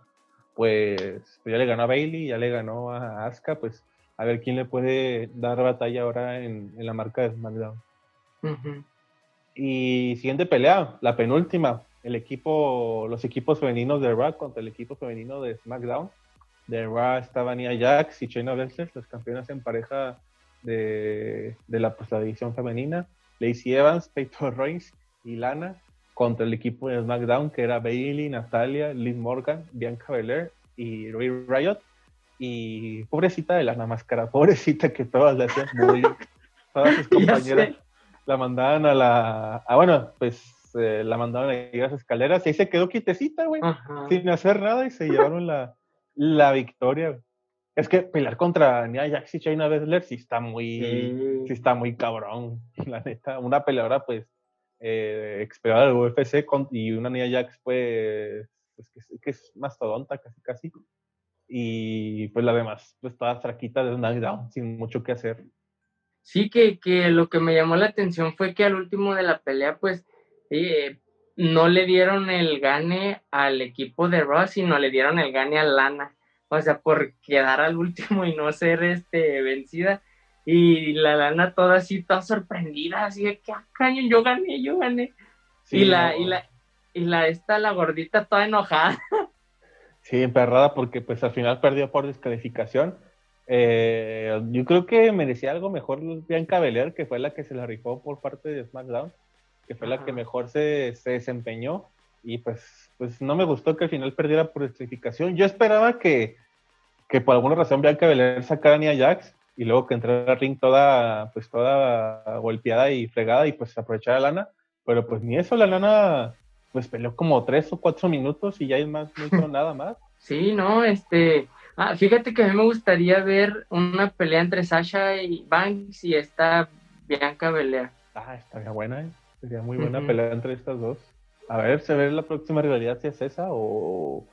pues, pues, ya le ganó a Bailey, ya le ganó a Asuka, pues a ver quién le puede dar batalla ahora en, la marca de SmackDown. Y siguiente pelea, la penúltima, el equipo, los equipos femeninos de Raw contra el equipo femenino de SmackDown. De Raw estaban Nia Jax y Shayna Baszler, las campeonas en pareja de, la, pues, división femenina, Lacey Evans, Peyton Royce y Lana contra el equipo de SmackDown que era Bailey, Natalia, Liz Morgan, Bianca Belair y Ray Riot. Y pobrecita de Lana Máscara, pobrecita que todas le hacían bullying. [laughs] todas sus compañeras la mandaban a la. Ah, bueno, pues eh, la mandaban a ir a las escaleras y ahí se quedó quitecita, güey, sin hacer nada y se llevaron la, la victoria. Es que pelear contra Nia Jax y Shayna Baszler sí está muy, sí. está muy cabrón, [laughs] la neta. Una peleadora, pues, eh, del UFC y una Nia Jax, pues, pues que, es mastodonta casi, casi. Y pues la demás, pues toda fraquita de SmackDown, sin mucho que hacer. Sí, que, que lo que me llamó la atención fue que al último de la pelea, pues, eh, no le dieron el gane al equipo de Ross, sino le dieron el gane a Lana o sea, por quedar al último y no ser este, vencida. Y la lana toda así, toda sorprendida, así de que, ah, caño, yo gané, yo gané. y, la, y la, y la, esta, la gordita toda enojada. [laughs] Sí, emperrada porque pues al final perdió por descalificación. Eh, yo creo que merecía algo mejor Bianca Belair, que fue la que se la rifó por parte de SmackDown, que fue la que mejor se, se desempeñó. Y pues pues no me gustó que al final perdiera por descalificación. Yo esperaba que, que por alguna razón Bianca Belair sacara a Nia Jax y luego que entrara al ring toda, pues toda golpeada y fregada y pues aprovechara a Lana, pero pues ni eso, la Lana pues peleó como tres o cuatro minutos y ya es más, no hizo [laughs] nada más. Sí, no, este, ah, fíjate que a mí me gustaría ver una pelea entre Sasha y Banks y esta Bianca Belair. Ah, estaría buena, ¿eh? Sería muy buena pelea entre estas dos. A ver, se ve la próxima rivalidad si es esa o,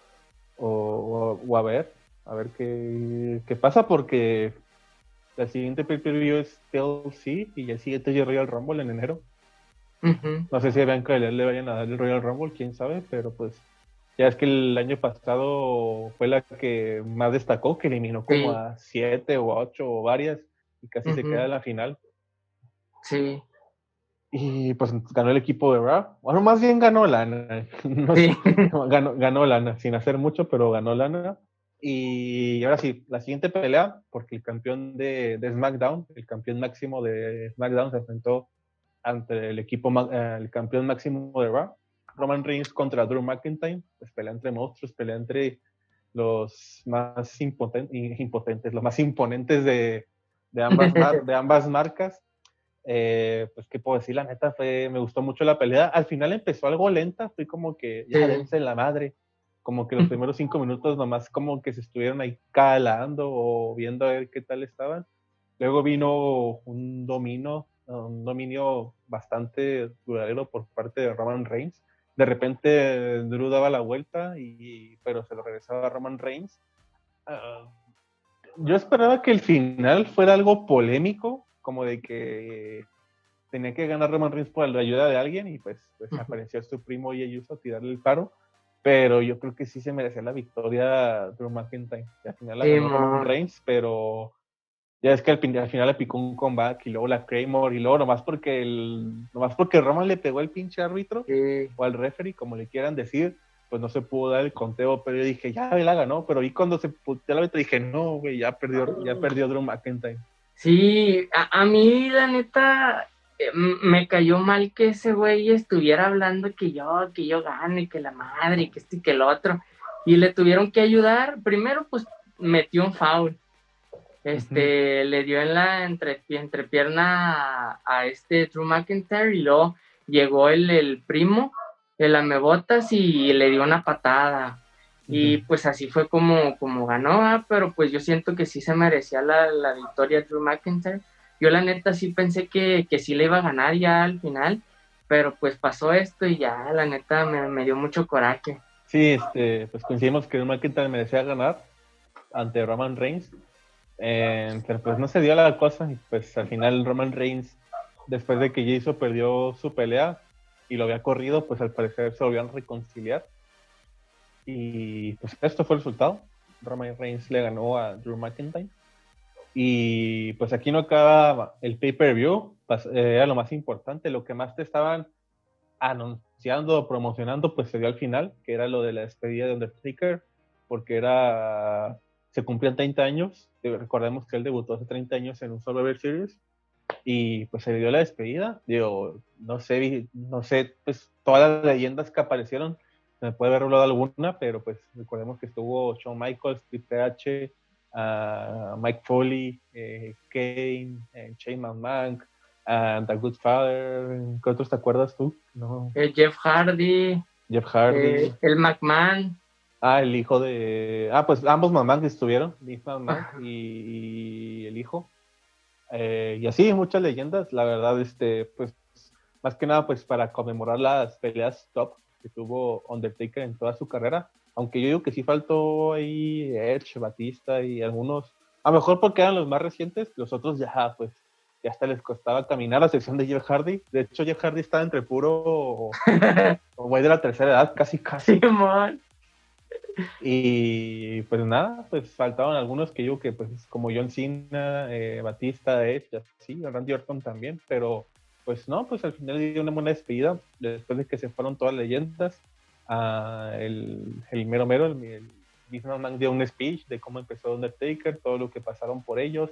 o, a ver, a ver qué, qué pasa porque la siguiente pay-per-view es TLC y el siguiente es Royal Rumble en enero. No sé si a Bianca le vayan a dar el Royal Rumble, quién sabe, pero pues ya es que el año pasado fue la que más destacó, que eliminó como a siete o ocho o varias y casi se queda en la final. Sí. Y pues ganó el equipo de Raw. Bueno, más bien ganó lana. [laughs] [laughs] ganó, ganó lana, sin hacer mucho, pero ganó lana. Y ahora sí, la siguiente pelea, porque el campeón de, de SmackDown, el campeón máximo de SmackDown, se enfrentó ante el equipo, eh, el campeón máximo de Raw. Roman Reigns contra Drew McIntyre, pues pelea entre monstruos, pelea entre los más impotentes, los más imponentes de, de, ambas, [laughs] de ambas marcas. Eh, pues qué puedo decir, la neta fue, me gustó mucho la pelea. Al final empezó algo lenta, fui como que ya dense la madre. Como que los primeros cinco minutos nomás como que se estuvieron ahí calando o viendo a ver qué tal estaban. Luego vino un dominio, un dominio bastante duradero por parte de Roman Reigns. De repente Drew daba la vuelta, y, pero se lo regresaba a Roman Reigns. Ah, yo esperaba que el final fuera algo polémico, como de que tenía que ganar Roman Reigns por la ayuda de alguien y pues, pues apareció su primo y Ayuso a tirarle el paro. Pero yo creo que sí se merecía la victoria Drew McIntyre. al final la ganó Roman Reigns, pero ya es que al, final le picó un comeback y luego la Claymore y luego nomás porque el, nomás porque Roman le pegó el pinche árbitro o al referee, como le quieran decir, pues no se pudo dar el conteo, pero yo dije, ya la ganó, pero y cuando se puteó la dije, no, güey, ya perdió, ya perdió Drew McIntyre. Sí, a, mí la neta eh, me cayó mal que ese güey estuviera hablando que yo, que yo gano y que la madre, que esto y que el otro. Y le tuvieron que ayudar. Primero, pues metió un foul. Este, le dio en la entre, entrepierna a, a, este Drew McIntyre y luego llegó el, el primo, el amebotas y le dio una patada. Y pues así fue como, como ganó, ¿ah? pero pues yo siento que sí se merecía la, la victoria Drew McIntyre. Yo la neta sí pensé que, que sí le iba a ganar ya al final, pero pues pasó esto y ya la neta me, me dio mucho coraje. Sí, este, pues coincidimos que Drew McIntyre merecía ganar ante Roman Reigns, eh, pero pues no se dio la cosa y pues al final Roman Reigns, después de que Jason perdió su pelea y lo había corrido, pues al parecer se volvieron a reconciliar y pues esto fue el resultado. Roman Reigns le ganó a Drew McIntyre. Y pues aquí no acaba el pay-per-view, eh, era lo más importante, lo que más te estaban anunciando, promocionando, pues se dio al final, que era lo de la despedida de Undertaker, porque era, se cumplían 30 años, recordemos que él debutó hace 30 años en un Survivor Series, y pues se dio la despedida, digo, no sé, no sé, pues todas las leyendas que aparecieron, me puede haber hablado alguna, pero pues recordemos que estuvo Shawn Michaels, Triple H, uh, Mike Foley, eh, Kane, eh, Shane McMahon, and The Good Father. ¿Qué otros te acuerdas tú? No. Eh, Jeff Hardy. Jeff Hardy. El McMahon. Ah, el hijo de. Ah, pues ambos McMahon estuvieron, McMahon y, y, el hijo. y así, muchas leyendas, la verdad, este, pues, más que nada, pues para conmemorar las peleas top que tuvo Undertaker en toda su carrera. Aunque yo digo que sí faltó ahí Edge, Batista y algunos, a lo mejor porque eran los más recientes, los otros ya, pues, ya hasta les costaba caminar la sección de Jeff Hardy. De hecho, Jeff Hardy estaba entre puro [laughs] güey de la tercera edad, casi, casi. y pues nada, pues faltaban algunos que yo que pues como John Cena, eh, Batista, Edge, sí, Randy Orton también, pero pues no, pues al final dio una buena despedida después de que se fueron todas las leyendas. el, el, mero mero, el, el dio un speech de cómo empezó Undertaker, todo lo que pasaron por ellos,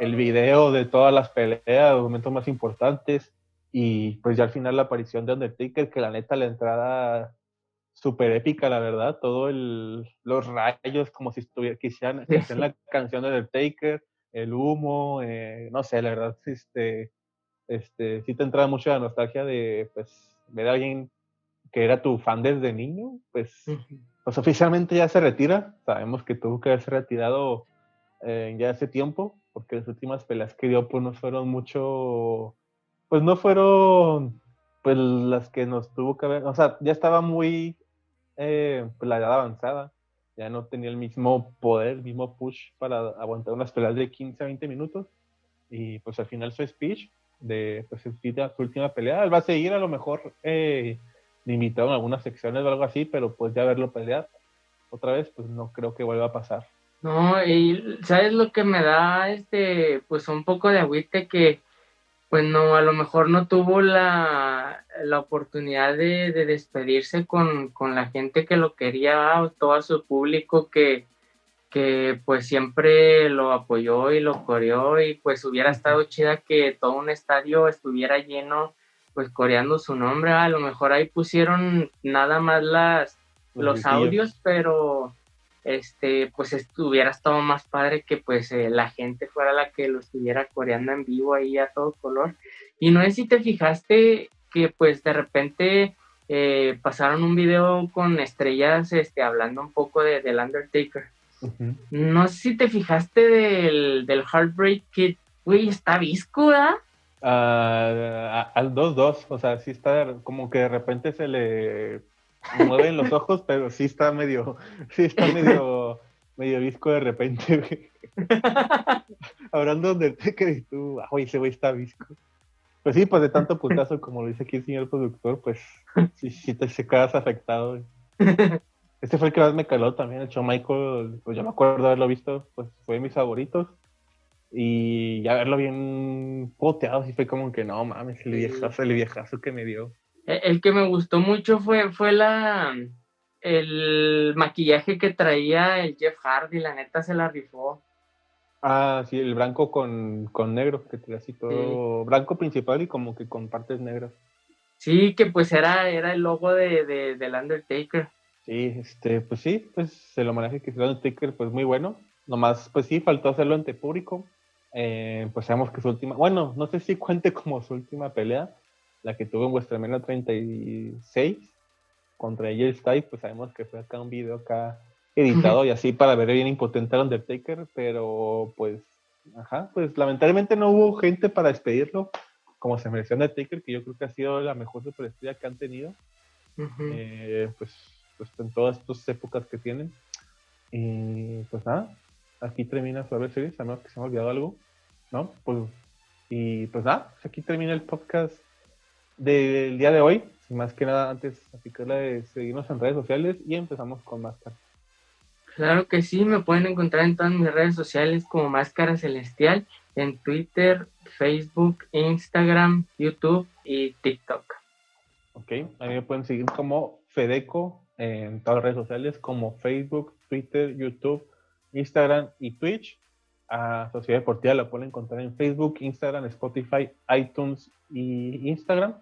el video de todas las peleas, los momentos más importantes y pues ya al final la aparición de Undertaker, que la neta la entrada súper épica, la verdad, todo el, los rayos como si estuviera, quisieran hacer la [laughs] canción de Undertaker, el humo, eh, no sé, la verdad, este este, sí te entraba mucho la nostalgia de, pues, ver a alguien que era tu fan desde niño, pues, pues oficialmente ya se retira. Sabemos que tuvo que haberse retirado eh, ya hace tiempo, porque las últimas peleas que dio, pues, no fueron mucho, pues, no fueron, pues, las que nos tuvo que ver, o sea, ya estaba muy, eh, pues, la edad avanzada, ya no tenía el mismo poder, el mismo push para aguantar unas peleas de 15 a 20 minutos, y pues al final su speech de pues, su, última pelea. Él va a seguir a lo mejor eh, limitado en algunas secciones o algo así, pero pues ya verlo pelear otra vez, pues no creo que vuelva a pasar. No, y sabes lo que me da este, pues un poco de agüite que, pues no, a lo mejor no tuvo la, la oportunidad de, de despedirse con, con, la gente que lo quería, todo su público que, que pues siempre lo apoyó y lo coreó y pues hubiera estado chida que todo un estadio estuviera lleno pues coreando su nombre, a lo mejor ahí pusieron nada más las los, audios, pero este pues estuviera estado más padre que pues eh, la gente fuera la que lo estuviera coreando en vivo ahí a todo color. Y no sé si te fijaste que pues de repente eh, pasaron un video con estrellas este, hablando un poco de, del Undertaker. No sé si te fijaste del, del Heartbreak Kid. Güey, está visco, ¿verdad? Ah, al 2-2, o sea, sí está como que de repente se le mueven los ojos, [laughs] pero sí está medio, sí está medio, [laughs] medio visco de repente, [laughs] Hablando de que y tú, ah, ese güey está visco. Pues sí, pues de tanto putazo como lo dice aquí el señor productor, pues sí, sí te se quedas afectado. Este fue el que más me caló también, el show Michael, pues yo me acuerdo haberlo visto, pues fue de mis favoritos. Y ya verlo bien poteado, sí fue como que no mames, el viejazo, el viejazo que me dio. El que me gustó mucho fue, fue la el maquillaje que traía el Jeff Hardy, la neta se la rifó. Ah, sí, el blanco con, con negro, que traía así todo blanco principal y como que con partes negras. Sí, que pues era, era el logo de, de, del Undertaker. Sí, este, pues sí, pues el homenaje que hizo Sticker, pues muy bueno. Nomás, pues sí, faltó hacerlo ante público. Eh, pues sabemos que su última, bueno, no sé si [laughs] cuente como su última pelea, la que tuvo en vuestra mena 36 contra ella Styles, pues sabemos que fue acá un video acá editado y así para ver bien impotente al Undertaker, pero pues, ajá, pues lamentablemente no hubo gente para despedirlo como se mereció Undertaker, que yo creo que ha sido la mejor superestrella que han tenido, eh, pues, pues en todas estas épocas que tienen. Y pues nada, aquí termina su Series, a menos que se me ha olvidado algo, ¿no? Pues, y pues nada, pues aquí termina el podcast del día de hoy. Sin más que nada, antes, así que de seguirnos en redes sociales y empezamos con Máscara. Claro que sí, me pueden encontrar en todas mis redes sociales como Máscara Celestial, en Twitter, Facebook, Instagram, YouTube y TikTok. Ok, a mí me pueden seguir como Fedeco en todas las redes sociales como Facebook, Twitter, YouTube, Instagram y Twitch. A Sociedad Deportiva la pueden encontrar en Facebook, Instagram, Spotify, iTunes y Instagram.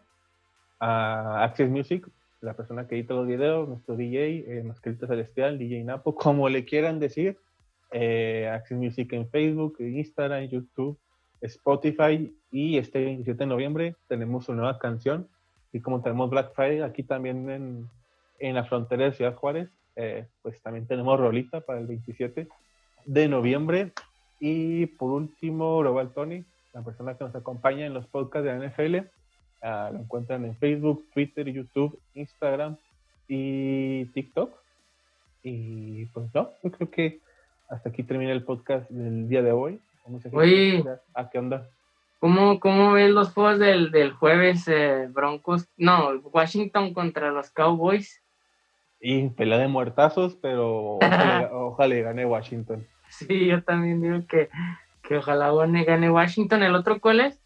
A Access Music, la persona que edita los videos, nuestro DJ, eh, Mascarita Celestial, DJ Napo, como le quieran decir. Eh, Access Music en Facebook, Instagram, YouTube, Spotify y este 27 de noviembre tenemos una nueva canción y como tenemos Black Friday aquí también en, en la frontera de Ciudad Juárez, eh, pues también tenemos rolita para el 27 de noviembre. Y por último, Global Tony, la persona que nos acompaña en los podcasts de la NFL, ah, lo encuentran en Facebook, Twitter, YouTube, Instagram y TikTok. Y pues no, yo creo que hasta aquí termina el podcast del día de hoy. Oye, ¿a qué onda? ¿Cómo, cómo ves los juegos del, del jueves eh, Broncos? No, Washington contra los Cowboys. Y pelea de muertazos, pero ojalá, gane Washington. Sí, yo también digo que, que ojalá gane Washington. ¿El otro cuál es?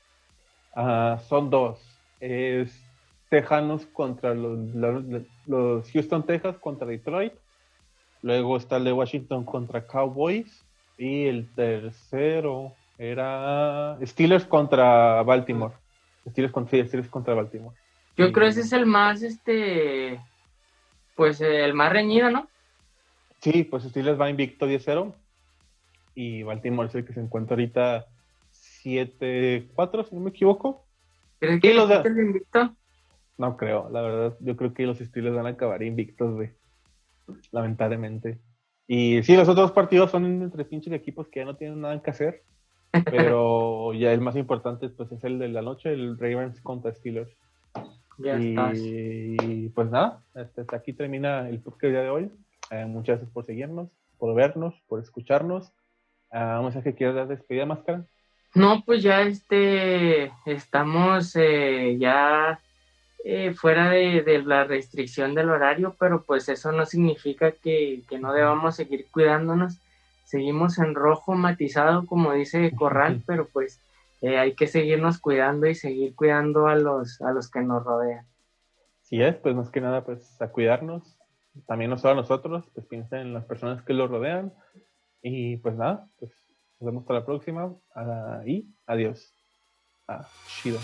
Ah, son dos. Es Tejanos contra los, los, Houston Texas contra Detroit. Luego está el de Washington contra Cowboys. Y el tercero era Steelers contra Baltimore. Steelers contra, Steelers contra Baltimore. Yo creo que ese es el más, este, pues el más reñido, ¿no? Sí, pues Steelers va invicto 10-0 y Baltimore es el que se encuentra ahorita 7-4, si no me equivoco. ¿Crees que los de... invicto? No creo, la verdad, yo creo que los Steelers van a acabar invictos, güey. Lamentablemente. Y sí, los otros partidos son entre pinches equipos que ya no tienen nada que hacer. [laughs] Pero ya el más importante pues es el de la noche, el Ravens contra Steelers. Y, pues nada, este, hasta aquí termina el podcast día de hoy. Eh, muchas gracias por seguirnos, por vernos, por escucharnos. Uh, ¿Un mensaje que quieras dar despedida, Máscara? No, pues ya este, estamos eh, ya eh, fuera de, la restricción del horario, pero pues eso no significa que, que no debamos seguir cuidándonos seguimos en rojo matizado, como dice Corral, [laughs] pero pues eh, hay que seguirnos cuidando y seguir cuidando a los, a los que nos rodean. Sí es, pues más que nada, pues a cuidarnos, también no solo a nosotros, pues piensen en las personas que los rodean y pues nada, pues nos vemos hasta la próxima y adiós. Ah, chido.